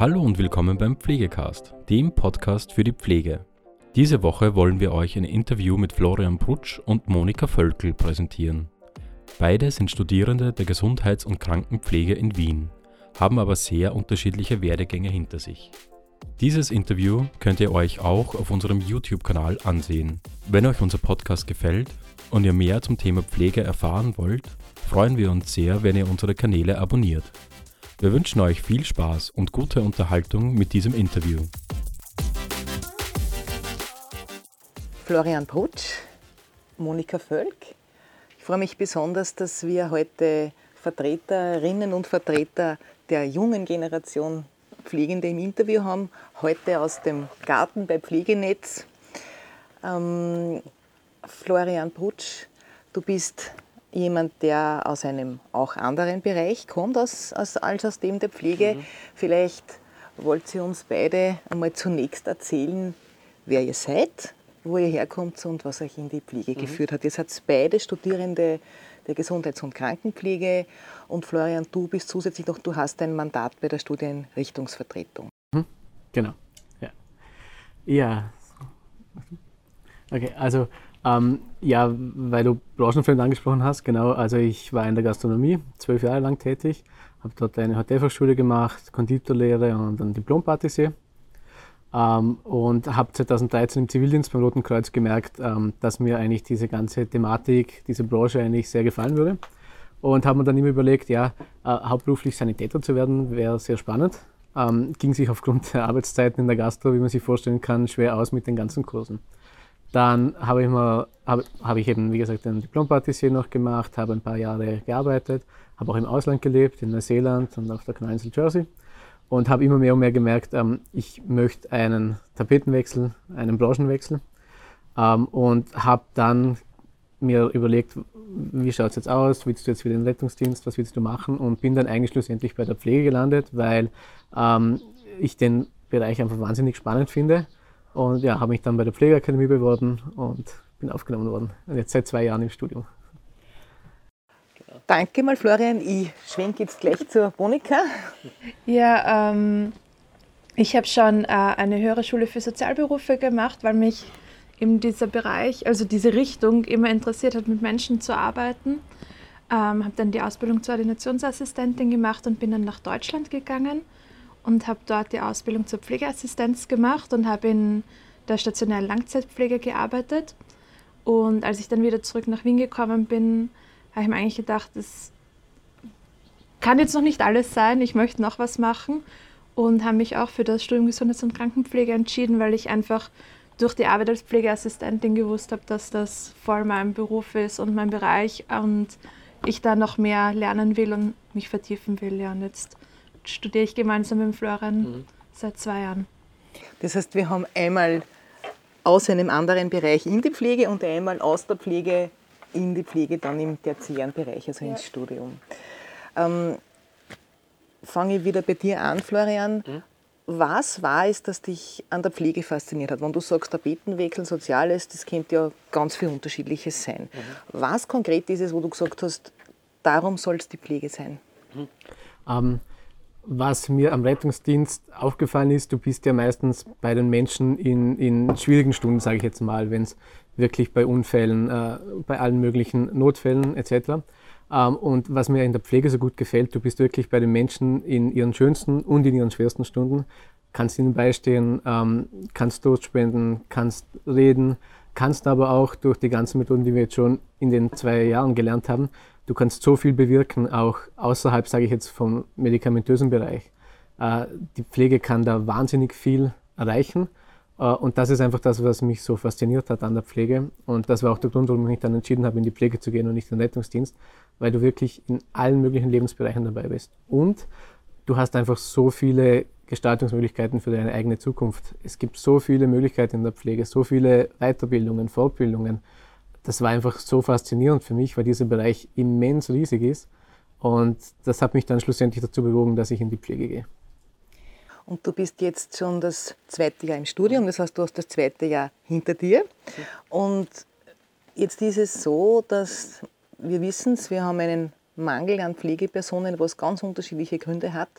Hallo und willkommen beim Pflegecast, dem Podcast für die Pflege. Diese Woche wollen wir euch ein Interview mit Florian Brutsch und Monika Völkel präsentieren. Beide sind Studierende der Gesundheits- und Krankenpflege in Wien, haben aber sehr unterschiedliche Werdegänge hinter sich. Dieses Interview könnt ihr euch auch auf unserem YouTube-Kanal ansehen. Wenn euch unser Podcast gefällt und ihr mehr zum Thema Pflege erfahren wollt, freuen wir uns sehr, wenn ihr unsere Kanäle abonniert. Wir wünschen euch viel Spaß und gute Unterhaltung mit diesem Interview. Florian Brutsch, Monika Völk. Ich freue mich besonders, dass wir heute Vertreterinnen und Vertreter der jungen Generation Pflegende im Interview haben. Heute aus dem Garten bei Pflegenetz. Ähm, Florian Brutsch, du bist jemand, der aus einem auch anderen Bereich kommt als, als, als aus dem der Pflege. Mhm. Vielleicht wollt ihr uns beide einmal zunächst erzählen, wer ihr seid, wo ihr herkommt und was euch in die Pflege mhm. geführt hat. Ihr seid beide Studierende der Gesundheits- und Krankenpflege und Florian, du bist zusätzlich noch, du hast ein Mandat bei der Studienrichtungsvertretung. Mhm. Genau, ja. Ja, okay, also ähm, ja, weil du Branchenfremd angesprochen hast, genau. Also ich war in der Gastronomie zwölf Jahre lang tätig, habe dort eine Hotelfachschule gemacht, Konditorlehre und ein Diplompatissier. Ähm, und habe 2013 im Zivildienst beim Roten Kreuz gemerkt, ähm, dass mir eigentlich diese ganze Thematik, diese Branche eigentlich sehr gefallen würde. Und habe mir dann immer überlegt, ja, äh, hauptberuflich Sanitäter zu werden, wäre sehr spannend. Ähm, ging sich aufgrund der Arbeitszeiten in der Gastro, wie man sich vorstellen kann, schwer aus mit den ganzen Kursen. Dann habe ich, hab, hab ich eben, wie gesagt, ein Diplompatissier noch gemacht, habe ein paar Jahre gearbeitet, habe auch im Ausland gelebt, in Neuseeland und auf der Kneinsel Jersey. Und habe immer mehr und mehr gemerkt, ähm, ich möchte einen Tapetenwechsel, einen Branchenwechsel. Ähm, und habe dann mir überlegt, wie schaut es jetzt aus, willst du jetzt wieder den Rettungsdienst, was willst du machen? Und bin dann eigentlich schlussendlich bei der Pflege gelandet, weil ähm, ich den Bereich einfach wahnsinnig spannend finde und ja, habe mich dann bei der Pflegeakademie beworben und bin aufgenommen worden. Und jetzt seit zwei Jahren im Studium. Danke mal, Florian. Ich schwenke jetzt gleich zur Monika. Ja, ähm, ich habe schon äh, eine höhere Schule für Sozialberufe gemacht, weil mich eben dieser Bereich, also diese Richtung immer interessiert hat, mit Menschen zu arbeiten. Ähm, habe dann die Ausbildung zur Ordinationsassistentin gemacht und bin dann nach Deutschland gegangen und habe dort die Ausbildung zur Pflegeassistenz gemacht und habe in der stationären Langzeitpflege gearbeitet. Und als ich dann wieder zurück nach Wien gekommen bin, habe ich mir eigentlich gedacht, das kann jetzt noch nicht alles sein, ich möchte noch was machen und habe mich auch für das Studium Gesundheits- und Krankenpflege entschieden, weil ich einfach durch die Arbeit als Pflegeassistentin gewusst habe, dass das voll mein Beruf ist und mein Bereich und ich da noch mehr lernen will und mich vertiefen will. Ja, und jetzt studiere ich gemeinsam mit Florian mhm. seit zwei Jahren. Das heißt, wir haben einmal aus einem anderen Bereich in die Pflege und einmal aus der Pflege in die Pflege, dann im tertiären Bereich, also ja. ins Studium. Ähm, fange ich wieder bei dir an, Florian. Mhm. Was war es, das dich an der Pflege fasziniert hat? Wenn du sagst, Tapetenwechsel, Soziales, das könnte ja ganz viel Unterschiedliches sein. Mhm. Was konkret ist es, wo du gesagt hast, darum soll es die Pflege sein? Mhm. Ähm, was mir am Rettungsdienst aufgefallen ist, du bist ja meistens bei den Menschen in, in schwierigen Stunden, sage ich jetzt mal, wenn es wirklich bei Unfällen, äh, bei allen möglichen Notfällen etc. Ähm, und was mir in der Pflege so gut gefällt, du bist wirklich bei den Menschen in ihren schönsten und in ihren schwersten Stunden, kannst ihnen beistehen, ähm, kannst spenden, kannst reden, kannst aber auch durch die ganzen Methoden, die wir jetzt schon in den zwei Jahren gelernt haben, du kannst so viel bewirken, auch außerhalb, sage ich jetzt, vom medikamentösen Bereich. Äh, die Pflege kann da wahnsinnig viel erreichen. Äh, und das ist einfach das, was mich so fasziniert hat an der Pflege. Und das war auch der Grund, warum ich mich dann entschieden habe, in die Pflege zu gehen und nicht in den Rettungsdienst, weil du wirklich in allen möglichen Lebensbereichen dabei bist. Und du hast einfach so viele Gestaltungsmöglichkeiten für deine eigene Zukunft. Es gibt so viele Möglichkeiten in der Pflege, so viele Weiterbildungen, Fortbildungen das war einfach so faszinierend für mich, weil dieser Bereich immens riesig ist. Und das hat mich dann schlussendlich dazu bewogen, dass ich in die Pflege gehe. Und du bist jetzt schon das zweite Jahr im Studium, das heißt, du hast das zweite Jahr hinter dir. Und jetzt ist es so, dass wir wissen wir haben einen Mangel an Pflegepersonen, was ganz unterschiedliche Gründe hat.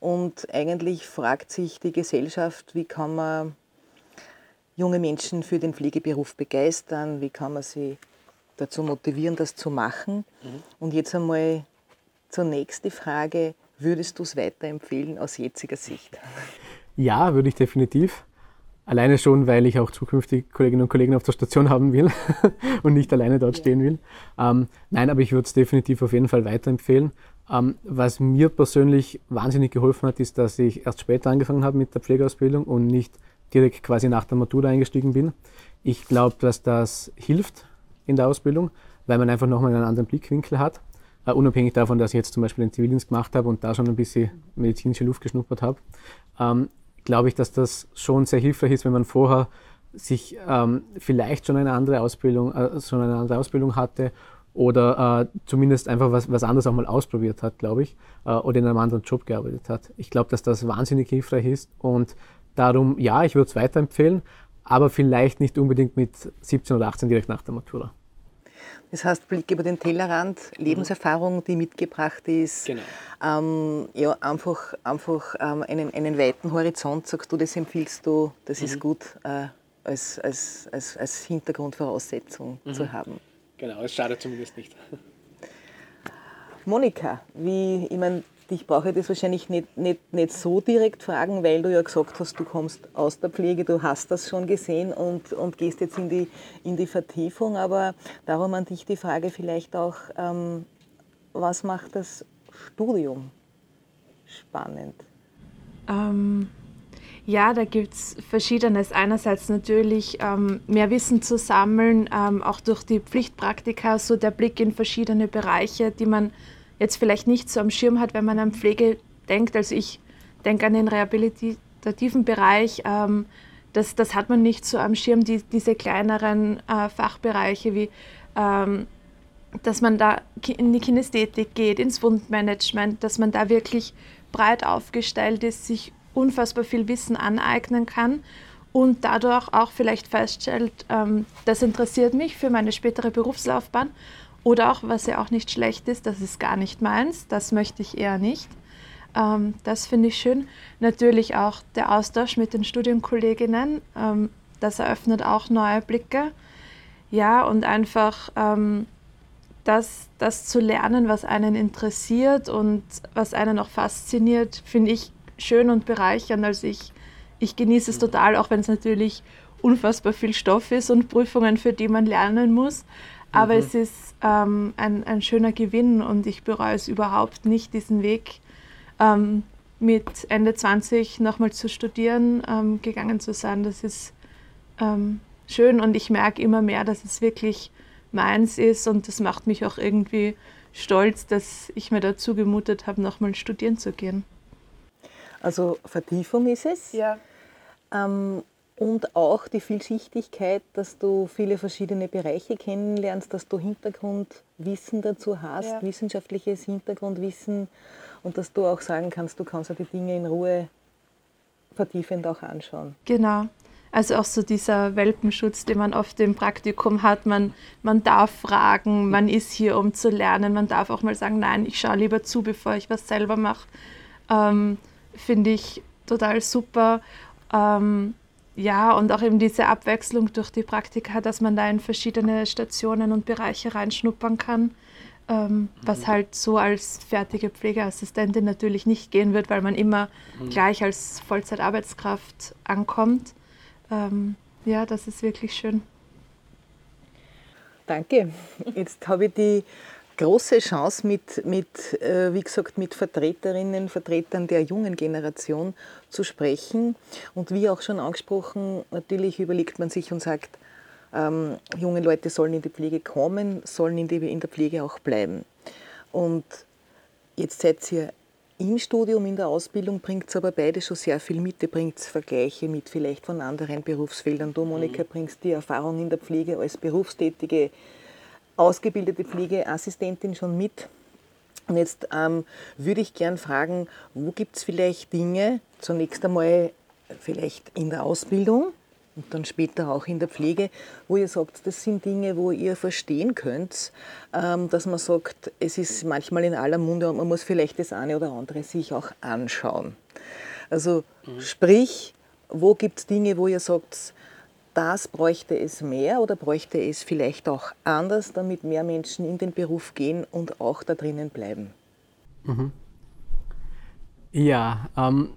Und eigentlich fragt sich die Gesellschaft, wie kann man junge Menschen für den Pflegeberuf begeistern, wie kann man sie dazu motivieren, das zu machen. Mhm. Und jetzt einmal zunächst die Frage, würdest du es weiterempfehlen aus jetziger Sicht? Ja, würde ich definitiv. Alleine schon, weil ich auch zukünftig Kolleginnen und Kollegen auf der Station haben will und nicht alleine dort ja. stehen will. Ähm, nein, aber ich würde es definitiv auf jeden Fall weiterempfehlen. Ähm, was mir persönlich wahnsinnig geholfen hat, ist, dass ich erst später angefangen habe mit der Pflegeausbildung und nicht direkt quasi nach der Matura eingestiegen bin. Ich glaube, dass das hilft in der Ausbildung, weil man einfach nochmal einen anderen Blickwinkel hat. Uh, unabhängig davon, dass ich jetzt zum Beispiel den Zivildienst gemacht habe und da schon ein bisschen medizinische Luft geschnuppert habe. Ähm, glaube ich, dass das schon sehr hilfreich ist, wenn man vorher sich ähm, vielleicht schon eine andere Ausbildung, äh, schon eine andere Ausbildung hatte oder äh, zumindest einfach was, was anderes auch mal ausprobiert hat, glaube ich, äh, oder in einem anderen Job gearbeitet hat. Ich glaube, dass das wahnsinnig hilfreich ist und darum, ja, ich würde es weiterempfehlen, aber vielleicht nicht unbedingt mit 17 oder 18 direkt nach der Matura. Das heißt, Blick über den Tellerrand, Lebenserfahrung, die mitgebracht ist, genau. ähm, ja, einfach, einfach ähm, einen, einen weiten Horizont, sagst du, das empfiehlst du, das mhm. ist gut äh, als, als, als, als Hintergrundvoraussetzung mhm. zu haben. Genau, es schadet zumindest nicht. Monika, wie, ich meine, dich brauche ich das wahrscheinlich nicht, nicht, nicht so direkt fragen, weil du ja gesagt hast, du kommst aus der Pflege, du hast das schon gesehen und, und gehst jetzt in die, in die Vertiefung. Aber darum an dich die Frage vielleicht auch, ähm, was macht das Studium spannend? Ähm, ja, da gibt es Verschiedenes. Einerseits natürlich ähm, mehr Wissen zu sammeln, ähm, auch durch die Pflichtpraktika, so der Blick in verschiedene Bereiche, die man jetzt vielleicht nicht so am Schirm hat, wenn man an Pflege denkt. Also ich denke an den rehabilitativen Bereich. Ähm, das, das hat man nicht so am Schirm, die, diese kleineren äh, Fachbereiche wie ähm, dass man da in die Kinästhetik geht, ins Wundmanagement, dass man da wirklich breit aufgestellt ist, sich unfassbar viel Wissen aneignen kann und dadurch auch vielleicht feststellt, ähm, das interessiert mich für meine spätere Berufslaufbahn oder auch, was ja auch nicht schlecht ist, das ist gar nicht meins, das möchte ich eher nicht. Ähm, das finde ich schön. Natürlich auch der Austausch mit den Studienkolleginnen, ähm, das eröffnet auch neue Blicke. Ja, und einfach ähm, das, das zu lernen, was einen interessiert und was einen auch fasziniert, finde ich schön und bereichernd. Also ich, ich genieße es total, auch wenn es natürlich unfassbar viel Stoff ist und Prüfungen, für die man lernen muss. Aber mhm. es ist ähm, ein, ein schöner Gewinn und ich bereue es überhaupt nicht, diesen Weg ähm, mit Ende 20 nochmal zu studieren ähm, gegangen zu sein. Das ist ähm, schön und ich merke immer mehr, dass es wirklich meins ist und das macht mich auch irgendwie stolz, dass ich mir dazu gemutet habe, nochmal studieren zu gehen. Also Vertiefung ist es. Ja. Ähm, und auch die Vielschichtigkeit, dass du viele verschiedene Bereiche kennenlernst, dass du Hintergrundwissen dazu hast, ja. wissenschaftliches Hintergrundwissen und dass du auch sagen kannst, du kannst dir die Dinge in Ruhe vertiefend auch anschauen. Genau. Also auch so dieser Welpenschutz, den man oft im Praktikum hat. Man, man darf fragen, man ist hier, um zu lernen. Man darf auch mal sagen, nein, ich schaue lieber zu, bevor ich was selber mache. Ähm, Finde ich total super. Ähm, ja, und auch eben diese Abwechslung durch die Praktika, dass man da in verschiedene Stationen und Bereiche reinschnuppern kann, ähm, was mhm. halt so als fertige Pflegeassistentin natürlich nicht gehen wird, weil man immer mhm. gleich als Vollzeitarbeitskraft ankommt. Ähm, ja, das ist wirklich schön. Danke. Jetzt habe ich die große Chance, mit, mit, äh, wie gesagt, mit Vertreterinnen, Vertretern der jungen Generation zu sprechen. Und wie auch schon angesprochen, natürlich überlegt man sich und sagt, ähm, junge Leute sollen in die Pflege kommen, sollen in, die, in der Pflege auch bleiben. Und jetzt seid ihr im Studium, in der Ausbildung, bringt es aber beide schon sehr viel mit. Ihr bringt Vergleiche mit, vielleicht von anderen Berufsfeldern. Du, Monika, mhm. bringst die Erfahrung in der Pflege als berufstätige ausgebildete Pflegeassistentin schon mit. Und jetzt ähm, würde ich gern fragen, wo gibt es vielleicht Dinge, zunächst einmal vielleicht in der Ausbildung, und dann später auch in der Pflege, wo ihr sagt, das sind Dinge, wo ihr verstehen könnt, ähm, dass man sagt, es ist manchmal in aller Munde und man muss vielleicht das eine oder andere sich auch anschauen. Also mhm. sprich, wo gibt es Dinge, wo ihr sagt, das bräuchte es mehr oder bräuchte es vielleicht auch anders, damit mehr Menschen in den Beruf gehen und auch da drinnen bleiben? Mhm. Ja, ähm,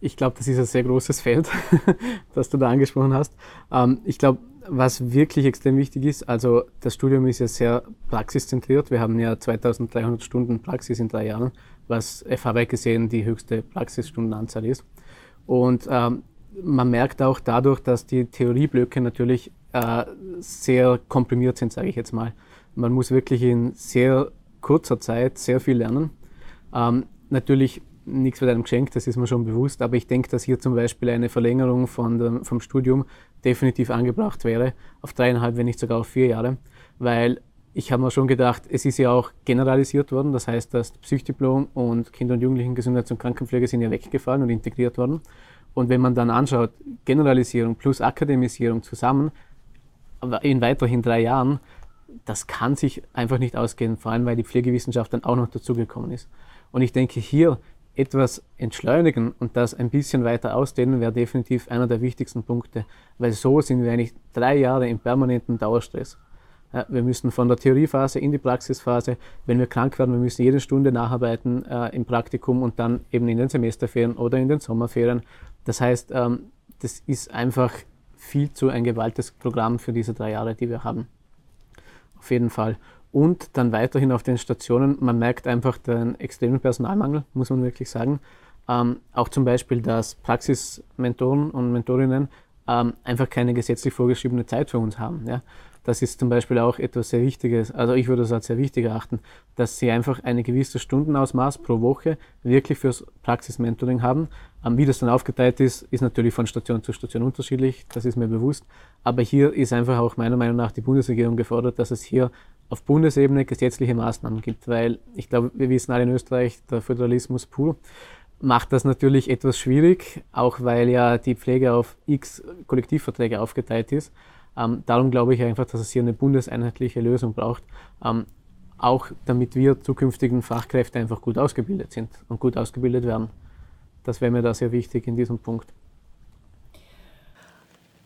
ich glaube, das ist ein sehr großes Feld, das du da angesprochen hast. Ähm, ich glaube, was wirklich extrem wichtig ist, also das Studium ist ja sehr praxiszentriert. Wir haben ja 2300 Stunden Praxis in drei Jahren, was FH gesehen die höchste Praxisstundenanzahl ist. Und ähm, man merkt auch dadurch, dass die Theorieblöcke natürlich äh, sehr komprimiert sind, sage ich jetzt mal. Man muss wirklich in sehr kurzer Zeit sehr viel lernen. Ähm, natürlich nichts wird einem geschenkt, das ist mir schon bewusst, aber ich denke, dass hier zum Beispiel eine Verlängerung von dem, vom Studium definitiv angebracht wäre, auf dreieinhalb, wenn nicht sogar auf vier Jahre, weil ich habe mir schon gedacht, es ist ja auch generalisiert worden, das heißt, das Psychdiplom und Kinder- und Jugendlichen-Gesundheits- und Krankenpflege sind ja weggefallen und integriert worden. Und wenn man dann anschaut, Generalisierung plus Akademisierung zusammen, in weiterhin drei Jahren, das kann sich einfach nicht ausgehen, vor allem weil die Pflegewissenschaft dann auch noch dazugekommen ist. Und ich denke, hier etwas entschleunigen und das ein bisschen weiter ausdehnen, wäre definitiv einer der wichtigsten Punkte, weil so sind wir eigentlich drei Jahre im permanenten Dauerstress. Ja, wir müssen von der Theoriephase in die Praxisphase, wenn wir krank werden, wir müssen jede Stunde nacharbeiten äh, im Praktikum und dann eben in den Semesterferien oder in den Sommerferien. Das heißt, ähm, das ist einfach viel zu ein gewaltiges Programm für diese drei Jahre, die wir haben. Auf jeden Fall. Und dann weiterhin auf den Stationen, man merkt einfach den extremen Personalmangel, muss man wirklich sagen. Ähm, auch zum Beispiel, dass Praxismentoren und Mentorinnen ähm, einfach keine gesetzlich vorgeschriebene Zeit für uns haben. Ja? Das ist zum Beispiel auch etwas sehr Wichtiges, also ich würde es als sehr wichtig erachten, dass sie einfach eine gewisse Stundenausmaß pro Woche wirklich fürs Praxismentoring haben. Ähm, wie das dann aufgeteilt ist, ist natürlich von Station zu Station unterschiedlich, das ist mir bewusst. Aber hier ist einfach auch meiner Meinung nach die Bundesregierung gefordert, dass es hier auf Bundesebene gesetzliche Maßnahmen gibt, weil ich glaube, wir wissen alle in Österreich, der Föderalismus pur macht das natürlich etwas schwierig, auch weil ja die Pflege auf x Kollektivverträge aufgeteilt ist. Ähm, darum glaube ich einfach, dass es hier eine bundeseinheitliche Lösung braucht, ähm, auch damit wir zukünftigen Fachkräfte einfach gut ausgebildet sind und gut ausgebildet werden. Das wäre mir da sehr wichtig in diesem Punkt.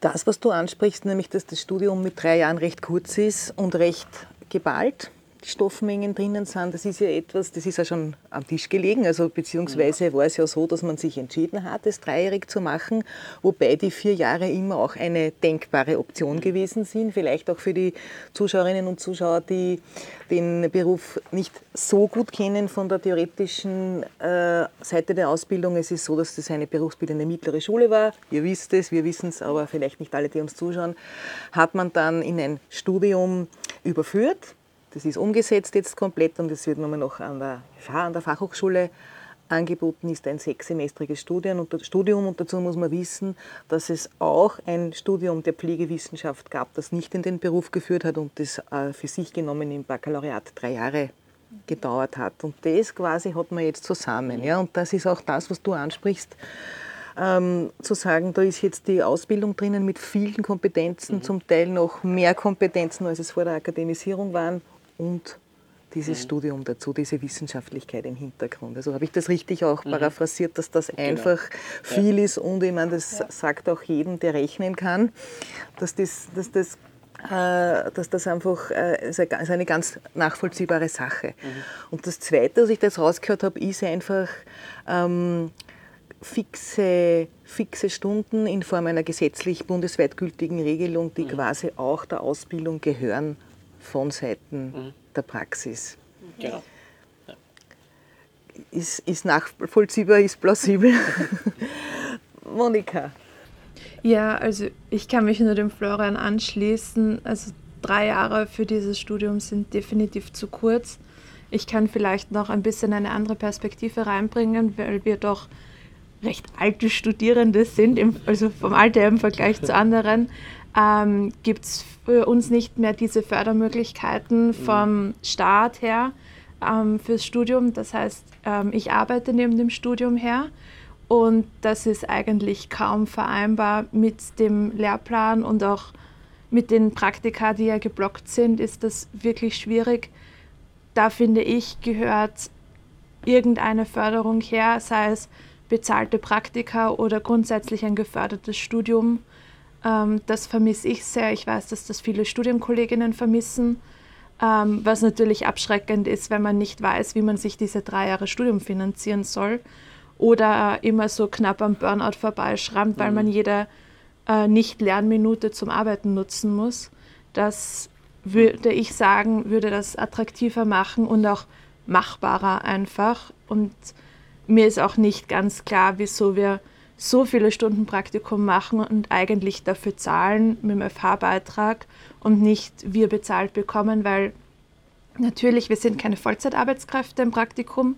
Das, was du ansprichst, nämlich dass das Studium mit drei Jahren recht kurz ist und recht geballt Stoffmengen drinnen sind, das ist ja etwas, das ist ja schon am Tisch gelegen. Also beziehungsweise war es ja so, dass man sich entschieden hat, es dreijährig zu machen, wobei die vier Jahre immer auch eine denkbare Option gewesen sind. Vielleicht auch für die Zuschauerinnen und Zuschauer, die den Beruf nicht so gut kennen von der theoretischen äh, Seite der Ausbildung. Es ist so, dass das eine berufsbildende mittlere Schule war. Ihr wisst es, wir wissen es, aber vielleicht nicht alle, die uns zuschauen. Hat man dann in ein Studium überführt. Das ist umgesetzt jetzt komplett und es wird nochmal noch an der, an der Fachhochschule angeboten ist ein sechssemestriges Studium und, Studium und dazu muss man wissen, dass es auch ein Studium der Pflegewissenschaft gab, das nicht in den Beruf geführt hat und das äh, für sich genommen im Baccalaureat drei Jahre gedauert hat. Und das quasi hat man jetzt zusammen. Ja? Und das ist auch das, was du ansprichst. Ähm, zu sagen, da ist jetzt die Ausbildung drinnen mit vielen Kompetenzen, mhm. zum Teil noch mehr Kompetenzen, als es vor der Akademisierung waren und dieses mhm. Studium dazu, diese Wissenschaftlichkeit im Hintergrund. Also habe ich das richtig auch mhm. paraphrasiert, dass das genau. einfach viel ja. ist und ich meine, das ja. sagt auch jedem, der rechnen kann, dass das, dass das äh, dass das einfach äh, ist eine ganz nachvollziehbare Sache. Mhm. Und das Zweite, was ich jetzt rausgehört habe, ist einfach ähm, fixe, fixe Stunden in Form einer gesetzlich bundesweit gültigen Regelung, die mhm. quasi auch der Ausbildung gehören von Seiten mhm. der Praxis. Genau. Ja. Ist, ist nachvollziehbar, ist plausibel. Monika. Ja, also ich kann mich nur dem Florian anschließen. Also drei Jahre für dieses Studium sind definitiv zu kurz. Ich kann vielleicht noch ein bisschen eine andere Perspektive reinbringen, weil wir doch recht alte Studierende sind, im, also vom Alter im Vergleich zu anderen ähm, gibt es für uns nicht mehr diese Fördermöglichkeiten mhm. vom Staat her ähm, fürs Studium. Das heißt, ähm, ich arbeite neben dem Studium her Und das ist eigentlich kaum vereinbar mit dem Lehrplan und auch mit den Praktika, die ja geblockt sind, ist das wirklich schwierig. Da finde ich, gehört irgendeine Förderung her, sei es bezahlte Praktika oder grundsätzlich ein gefördertes Studium. Ähm, das vermisse ich sehr. Ich weiß, dass das viele Studienkolleginnen vermissen, ähm, was natürlich abschreckend ist, wenn man nicht weiß, wie man sich diese drei Jahre Studium finanzieren soll oder immer so knapp am Burnout vorbeischrammt, weil man mhm. jede äh, Nicht-Lernminute zum Arbeiten nutzen muss. Das würde ich sagen, würde das attraktiver machen und auch machbarer einfach. Und mir ist auch nicht ganz klar, wieso wir so viele Stunden Praktikum machen und eigentlich dafür zahlen mit dem FH-Beitrag und nicht wir bezahlt bekommen, weil natürlich, wir sind keine Vollzeitarbeitskräfte im Praktikum,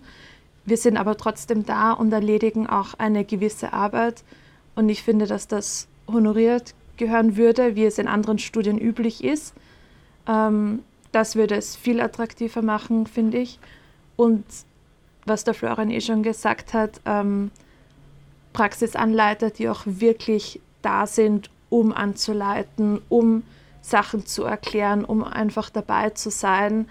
wir sind aber trotzdem da und erledigen auch eine gewisse Arbeit. Und ich finde, dass das honoriert gehören würde, wie es in anderen Studien üblich ist. Ähm, das würde es viel attraktiver machen, finde ich. Und was der Florian eh schon gesagt hat, ähm, Praxisanleiter, die auch wirklich da sind, um anzuleiten, um Sachen zu erklären, um einfach dabei zu sein,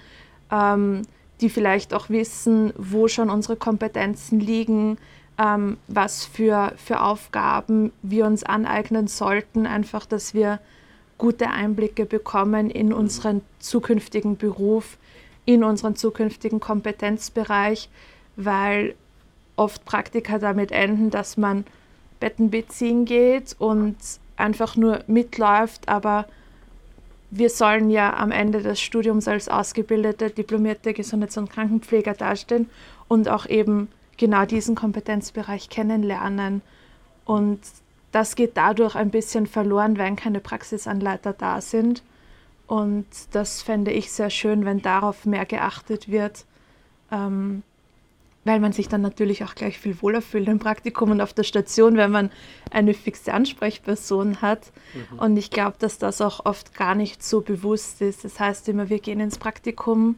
ähm, die vielleicht auch wissen, wo schon unsere Kompetenzen liegen, ähm, was für, für Aufgaben wir uns aneignen sollten, einfach, dass wir gute Einblicke bekommen in unseren zukünftigen Beruf, in unseren zukünftigen Kompetenzbereich, weil oft Praktika damit enden, dass man Betten beziehen geht und einfach nur mitläuft, aber wir sollen ja am Ende des Studiums als ausgebildete, diplomierte Gesundheits- und Krankenpfleger dastehen und auch eben genau diesen Kompetenzbereich kennenlernen. Und das geht dadurch ein bisschen verloren, wenn keine Praxisanleiter da sind. Und das fände ich sehr schön, wenn darauf mehr geachtet wird, ähm, weil man sich dann natürlich auch gleich viel wohler fühlt im Praktikum und auf der Station, wenn man eine fixe Ansprechperson hat. Mhm. Und ich glaube, dass das auch oft gar nicht so bewusst ist. Das heißt immer, wir gehen ins Praktikum,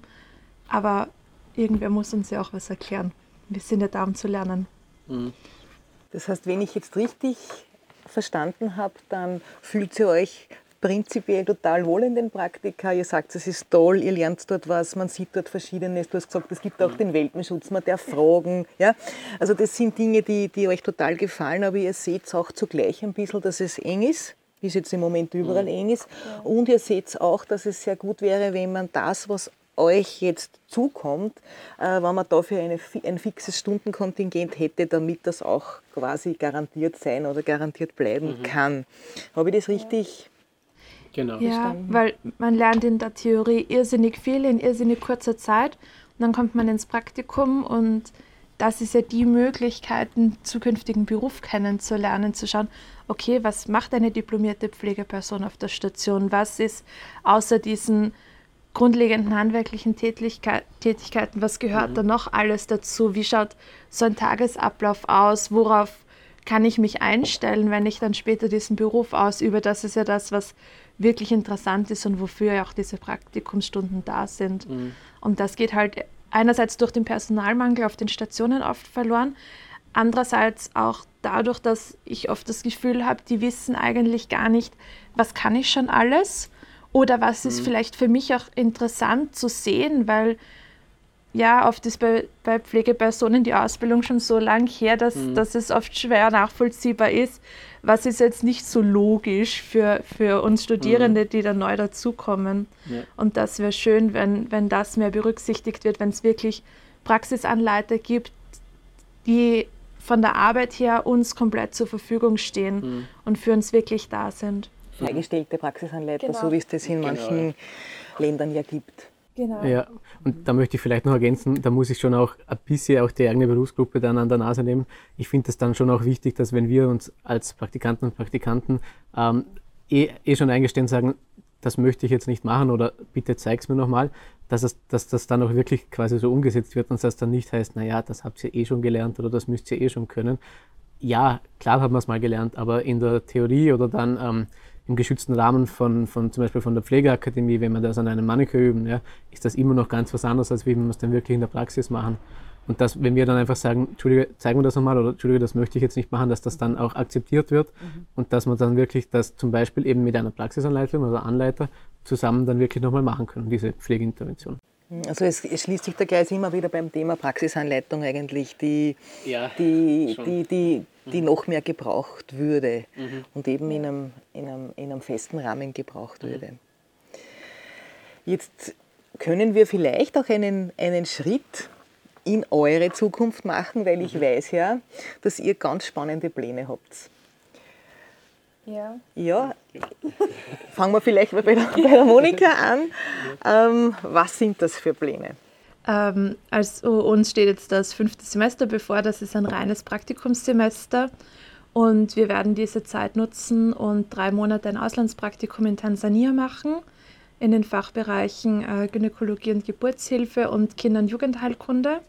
aber irgendwer muss uns ja auch was erklären. Wir sind ja da, um zu lernen. Mhm. Das heißt, wenn ich jetzt richtig verstanden habe, dann fühlt ihr euch prinzipiell total wohl in den Praktika. Ihr sagt, es ist toll, ihr lernt dort was, man sieht dort Verschiedenes. Du hast gesagt, es gibt auch den Welpenschutz, man darf fragen. Ja? Also das sind Dinge, die, die euch total gefallen, aber ihr seht auch zugleich ein bisschen, dass es eng ist wie es jetzt im Moment überall mhm. eng ist. Und ihr seht auch, dass es sehr gut wäre, wenn man das, was euch jetzt zukommt, äh, wenn man dafür eine, ein fixes Stundenkontingent hätte, damit das auch quasi garantiert sein oder garantiert bleiben mhm. kann. Habe ich das richtig genau. Ja, weil man lernt in der Theorie irrsinnig viel in irrsinnig kurzer Zeit und dann kommt man ins Praktikum und das ist ja die Möglichkeit, einen zukünftigen Beruf kennenzulernen, zu schauen, okay, was macht eine diplomierte Pflegeperson auf der Station? Was ist außer diesen grundlegenden handwerklichen Tätigkeiten, was gehört mhm. da noch alles dazu? Wie schaut so ein Tagesablauf aus? Worauf kann ich mich einstellen, wenn ich dann später diesen Beruf ausübe? Das ist ja das, was wirklich interessant ist und wofür ja auch diese Praktikumsstunden da sind. Mhm. Und das geht halt einerseits durch den Personalmangel auf den Stationen oft verloren, andererseits auch dadurch, dass ich oft das Gefühl habe, die wissen eigentlich gar nicht, was kann ich schon alles oder was ist mhm. vielleicht für mich auch interessant zu sehen, weil ja, oft ist bei, bei Pflegepersonen die Ausbildung schon so lang her, dass, mhm. dass es oft schwer nachvollziehbar ist, was ist jetzt nicht so logisch für, für uns Studierende, mhm. die da neu dazukommen. Ja. Und das wäre schön, wenn, wenn das mehr berücksichtigt wird, wenn es wirklich Praxisanleiter gibt, die von der Arbeit her uns komplett zur Verfügung stehen mhm. und für uns wirklich da sind freigestellte Praxisanleiter, genau. so wie es das in genau, manchen ja. Ländern ja gibt. Genau. Ja, und da möchte ich vielleicht noch ergänzen, da muss ich schon auch ein bisschen auch die eigene Berufsgruppe dann an der Nase nehmen. Ich finde es dann schon auch wichtig, dass wenn wir uns als Praktikanten und Praktikanten ähm, eh, eh schon eingestehen sagen, das möchte ich jetzt nicht machen oder bitte zeig es mir nochmal, dass, es, dass das dann auch wirklich quasi so umgesetzt wird und dass dann nicht heißt, naja, das habt ihr eh schon gelernt oder das müsst ihr eh schon können. Ja, klar haben wir es mal gelernt, aber in der Theorie oder dann ähm, im geschützten Rahmen von, von zum Beispiel von der Pflegeakademie, wenn wir das an einem Mannequin üben, ja, ist das immer noch ganz was anderes, als wie wenn wir es dann wirklich in der Praxis machen. Und dass, wenn wir dann einfach sagen, Entschuldige, zeig mir das nochmal oder Entschuldige, das möchte ich jetzt nicht machen, dass das dann auch akzeptiert wird mhm. und dass man dann wirklich das zum Beispiel eben mit einer Praxisanleitung oder Anleiter zusammen dann wirklich nochmal machen können, diese Pflegeintervention. Also es, es, schließt sich der Kreis immer wieder beim Thema Praxisanleitung eigentlich, die, ja, die, die, die, die, mhm. noch mehr gebraucht würde mhm. und eben in einem, in, einem, in einem festen Rahmen gebraucht mhm. würde. Jetzt können wir vielleicht auch einen, einen Schritt in eure Zukunft machen, weil ich mhm. weiß ja, dass ihr ganz spannende Pläne habt. Ja. Ja, fangen wir vielleicht mal bei der, bei der Monika an. Ähm, was sind das für Pläne? Ähm, also uns steht jetzt das fünfte Semester bevor, das ist ein reines Praktikumssemester. Und wir werden diese Zeit nutzen und drei Monate ein Auslandspraktikum in Tansania machen, in den Fachbereichen äh, Gynäkologie und Geburtshilfe und Kinder- und Jugendheilkunde.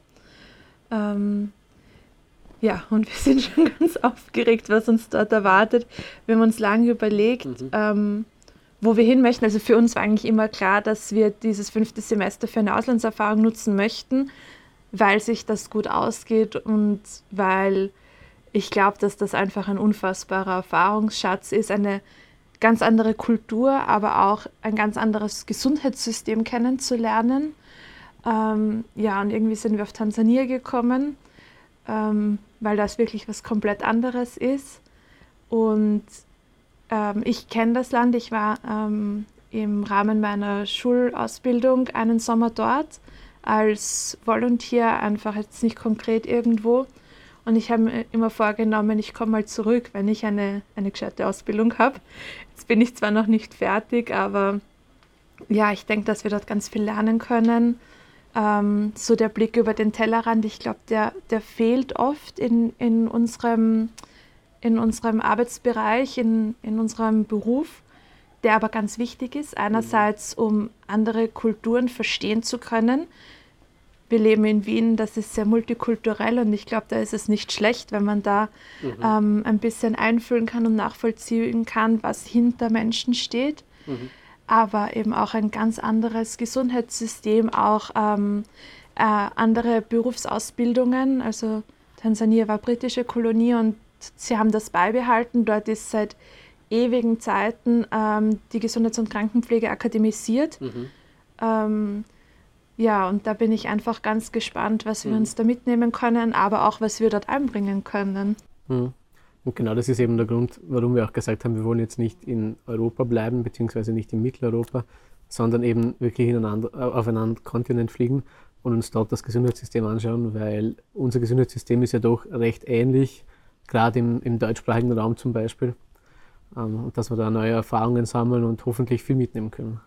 Ähm, ja, und wir sind schon ganz aufgeregt, was uns dort erwartet. Wir haben uns lange überlegt, mhm. ähm, wo wir hin möchten. Also für uns war eigentlich immer klar, dass wir dieses fünfte Semester für eine Auslandserfahrung nutzen möchten, weil sich das gut ausgeht und weil ich glaube, dass das einfach ein unfassbarer Erfahrungsschatz ist, eine ganz andere Kultur, aber auch ein ganz anderes Gesundheitssystem kennenzulernen. Ähm, ja, und irgendwie sind wir auf Tansania gekommen ähm, weil das wirklich was komplett anderes ist. Und ähm, ich kenne das Land, ich war ähm, im Rahmen meiner Schulausbildung einen Sommer dort als Volunteer, einfach jetzt nicht konkret irgendwo. Und ich habe mir immer vorgenommen, ich komme mal zurück, wenn ich eine, eine gescheite Ausbildung habe. Jetzt bin ich zwar noch nicht fertig, aber ja, ich denke, dass wir dort ganz viel lernen können ähm, so der Blick über den Tellerrand, ich glaube, der, der fehlt oft in, in, unserem, in unserem Arbeitsbereich, in, in unserem Beruf, der aber ganz wichtig ist. Einerseits, um andere Kulturen verstehen zu können. Wir leben in Wien, das ist sehr multikulturell und ich glaube, da ist es nicht schlecht, wenn man da mhm. ähm, ein bisschen einfühlen kann und nachvollziehen kann, was hinter Menschen steht. Mhm aber eben auch ein ganz anderes Gesundheitssystem, auch ähm, äh, andere Berufsausbildungen. Also Tansania war britische Kolonie und sie haben das beibehalten. Dort ist seit ewigen Zeiten ähm, die Gesundheits- und Krankenpflege akademisiert. Mhm. Ähm, ja, und da bin ich einfach ganz gespannt, was wir mhm. uns da mitnehmen können, aber auch, was wir dort einbringen können. Mhm. Und genau das ist eben der Grund, warum wir auch gesagt haben, wir wollen jetzt nicht in Europa bleiben, beziehungsweise nicht in Mitteleuropa, sondern eben wirklich auf einen anderen Kontinent fliegen und uns dort das Gesundheitssystem anschauen, weil unser Gesundheitssystem ist ja doch recht ähnlich, gerade im, im deutschsprachigen Raum zum Beispiel. Ähm, und dass wir da neue Erfahrungen sammeln und hoffentlich viel mitnehmen können.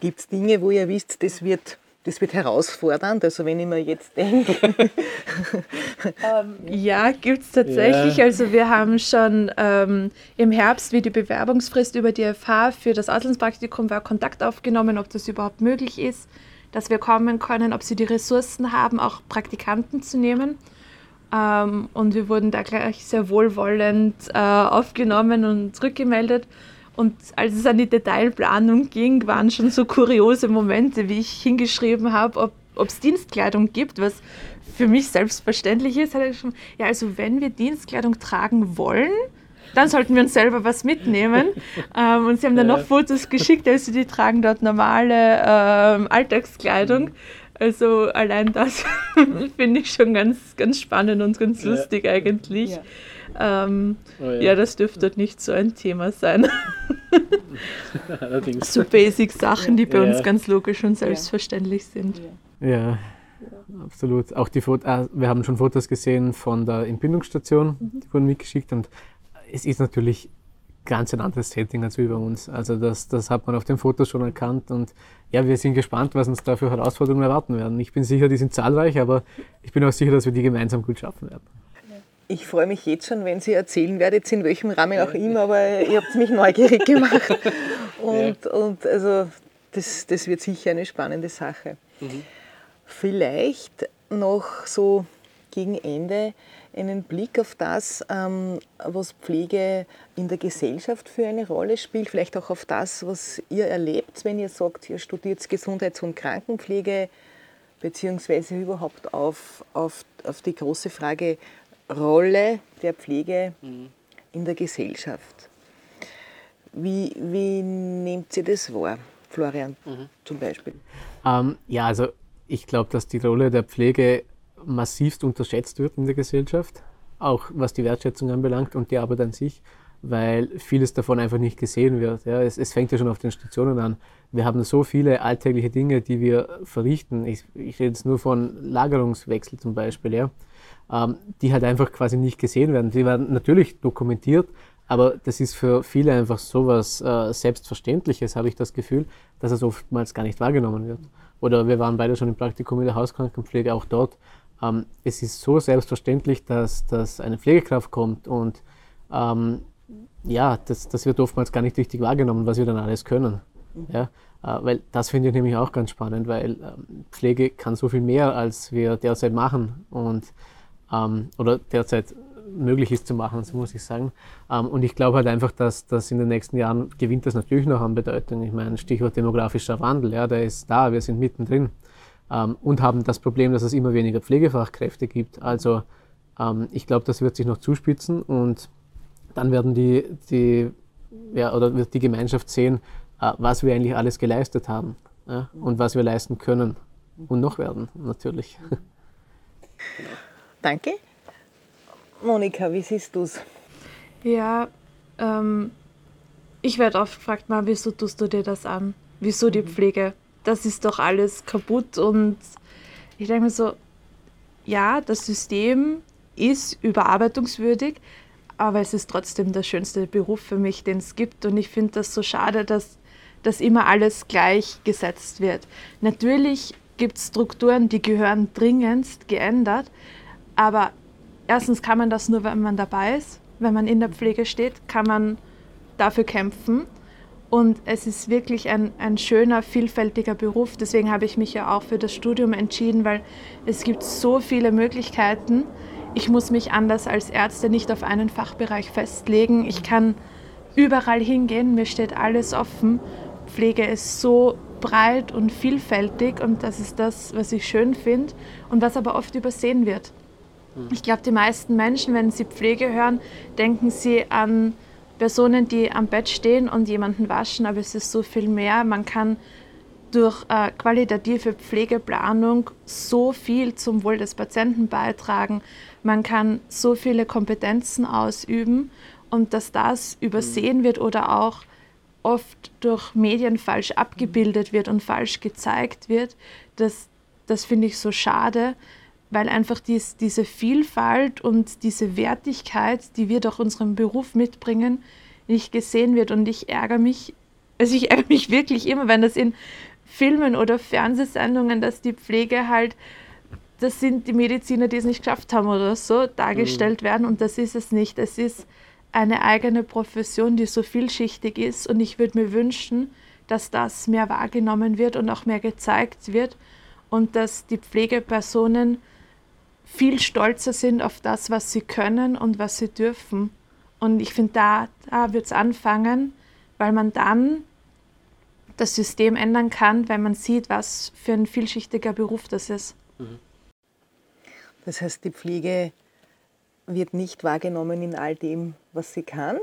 Gibt es Dinge, wo ihr wisst, das wird das wird herausfordernd, also wenn ich mir jetzt denke. ähm, ja, gibt es tatsächlich. Ja. Also wir haben schon ähm, im Herbst, wie die Bewerbungsfrist über die FH für das Auslandspraktikum war, Kontakt aufgenommen, ob das überhaupt möglich ist, dass wir kommen können, ob sie die Ressourcen haben, auch Praktikanten zu nehmen. Ähm, und wir wurden da gleich sehr wohlwollend äh, aufgenommen und zurückgemeldet. Und als es an die Detailplanung ging, waren schon so kuriose Momente, wie ich hingeschrieben habe, ob es Dienstkleidung gibt, was für mich selbstverständlich ist. Hat er schon, ja, also wenn wir Dienstkleidung tragen wollen, dann sollten wir uns selber was mitnehmen. ähm, und sie haben dann noch Fotos geschickt, also die tragen dort normale ähm, Alltagskleidung. Also allein das finde ich schon ganz, ganz spannend und ganz ja. lustig eigentlich. Ja. Ähm, oh ja. ja. das dürfte nicht so ein Thema sein. so basic Sachen, die bei ja. uns ganz logisch und selbstverständlich sind. Ja, absolut. Auch die Fotos, ah, wir haben schon Fotos gesehen von der Entbindungsstation, mhm. die wurden mitgeschickt und es ist natürlich ganz ein anderes Setting als über uns. Also das, das hat man auf den Fotos schon erkannt und ja, wir sind gespannt, was uns da für Herausforderungen erwarten werden. Ich bin sicher, die sind zahlreich, aber ich bin auch sicher, dass wir die gemeinsam gut schaffen werden. Ich freue mich jetzt schon, wenn Sie erzählen werdet, in welchem Rahmen auch immer, aber ihr habt mich neugierig gemacht. Und, und also das, das wird sicher eine spannende Sache. Mhm. Vielleicht noch so gegen Ende einen Blick auf das, ähm, was Pflege in der Gesellschaft für eine Rolle spielt, vielleicht auch auf das, was ihr erlebt, wenn ihr sagt, ihr studiert Gesundheits- und Krankenpflege. beziehungsweise überhaupt auf, auf, auf die große Frage Rolle der Pflege mhm. in der Gesellschaft. Wie, wie nehmt ihr das wahr, Florian mhm. zum Beispiel? Ähm, ja, also ich glaube, dass die Rolle der Pflege massivst unterschätzt wird in der Gesellschaft, auch was die Wertschätzung anbelangt und die Arbeit an sich, weil vieles davon einfach nicht gesehen wird. Ja, es, es fängt ja schon auf den Stationen an. Wir haben so viele alltägliche Dinge, die wir verrichten. Ich, ich rede jetzt nur von Lagerungswechsel zum Beispiel, ja, ähm, die halt einfach quasi nicht gesehen werden. Die werden natürlich dokumentiert, aber das ist für viele einfach so was äh, Selbstverständliches, habe ich das Gefühl, dass es oftmals gar nicht wahrgenommen wird. Oder wir waren beide schon im Praktikum in der Hauskrankenpflege, auch dort. Ähm, es ist so selbstverständlich, dass, dass eine Pflegekraft kommt und ähm, ja, das, das wird oftmals gar nicht richtig wahrgenommen, was wir dann alles können. Mhm. Ja, äh, weil das finde ich nämlich auch ganz spannend, weil ähm, Pflege kann so viel mehr, als wir derzeit machen und ähm, oder derzeit möglich ist zu machen, so muss ich sagen. Ähm, und ich glaube halt einfach, dass das in den nächsten Jahren gewinnt das natürlich noch an Bedeutung. Ich meine, Stichwort demografischer Wandel, ja, der ist da, wir sind mittendrin ähm, und haben das Problem, dass es immer weniger Pflegefachkräfte gibt. Also ähm, ich glaube, das wird sich noch zuspitzen und dann werden die, die ja, oder wird die Gemeinschaft sehen, äh, was wir eigentlich alles geleistet haben ja, und was wir leisten können und noch werden, natürlich. Danke. Monika, wie siehst du es? Ja, ähm, ich werde oft gefragt, mal, wieso tust du dir das an? Wieso die mhm. Pflege? Das ist doch alles kaputt und ich denke mir so, ja, das System ist überarbeitungswürdig, aber es ist trotzdem der schönste Beruf für mich, den es gibt und ich finde das so schade, dass, dass immer alles gleichgesetzt wird. Natürlich gibt es Strukturen, die gehören dringendst geändert, aber erstens kann man das nur, wenn man dabei ist. Wenn man in der Pflege steht, kann man dafür kämpfen. Und es ist wirklich ein, ein schöner, vielfältiger Beruf. Deswegen habe ich mich ja auch für das Studium entschieden, weil es gibt so viele Möglichkeiten. Ich muss mich anders als Ärzte nicht auf einen Fachbereich festlegen. Ich kann überall hingehen, mir steht alles offen. Pflege ist so breit und vielfältig und das ist das, was ich schön finde und was aber oft übersehen wird. Mhm. Ich glaube, die meisten Menschen, wenn sie Pflege hören, denken sie an Personen, die am Bett stehen und jemanden waschen, aber es ist so viel mehr. Man kann durch äh, qualitative Pflegeplanung so viel zum Wohl des Patienten beitragen. Man kann so viele Kompetenzen ausüben und dass das übersehen wird oder auch oft durch Medien falsch abgebildet wird und falsch gezeigt wird, das, das finde ich so schade, weil einfach dies, diese Vielfalt und diese Wertigkeit, die wir durch unseren Beruf mitbringen, nicht gesehen wird. Und ich ärgere mich, also ich ärgere mich wirklich immer, wenn das in Filmen oder Fernsehsendungen, dass die Pflege halt, das sind die Mediziner, die es nicht geschafft haben oder so, dargestellt mhm. werden. Und das ist es nicht. Es ist eine eigene Profession, die so vielschichtig ist. Und ich würde mir wünschen, dass das mehr wahrgenommen wird und auch mehr gezeigt wird und dass die Pflegepersonen viel stolzer sind auf das, was sie können und was sie dürfen. Und ich finde, da, da wird es anfangen, weil man dann das System ändern kann, weil man sieht, was für ein vielschichtiger Beruf das ist. Mhm. Das heißt, die Pflege wird nicht wahrgenommen in all dem, was sie kann.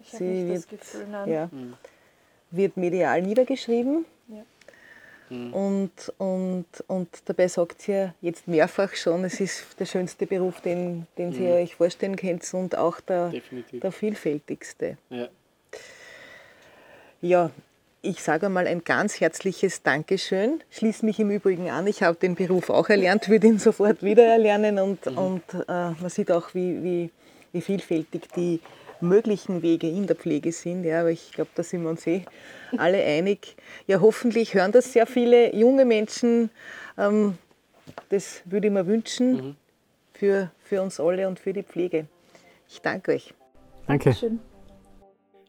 Ich habe nicht wird, das Gefühl, nein. Ja, mhm. wird medial niedergeschrieben. Mhm. Und, und, und dabei sagt sie ja jetzt mehrfach schon, es ist der schönste Beruf, den, den Sie mhm. euch vorstellen könnt und auch der, der vielfältigste. Ja. ja, ich sage einmal ein ganz herzliches Dankeschön. Schließe mich im Übrigen an. Ich habe den Beruf auch erlernt, würde ihn sofort wieder erlernen und, mhm. und äh, man sieht auch, wie, wie, wie vielfältig die möglichen Wege in der Pflege sind. Ja, aber ich glaube, da sind wir uns eh alle einig. Ja, hoffentlich hören das sehr viele junge Menschen. Ähm, das würde ich mir wünschen mhm. für, für uns alle und für die Pflege. Ich danke euch. Danke. Schön.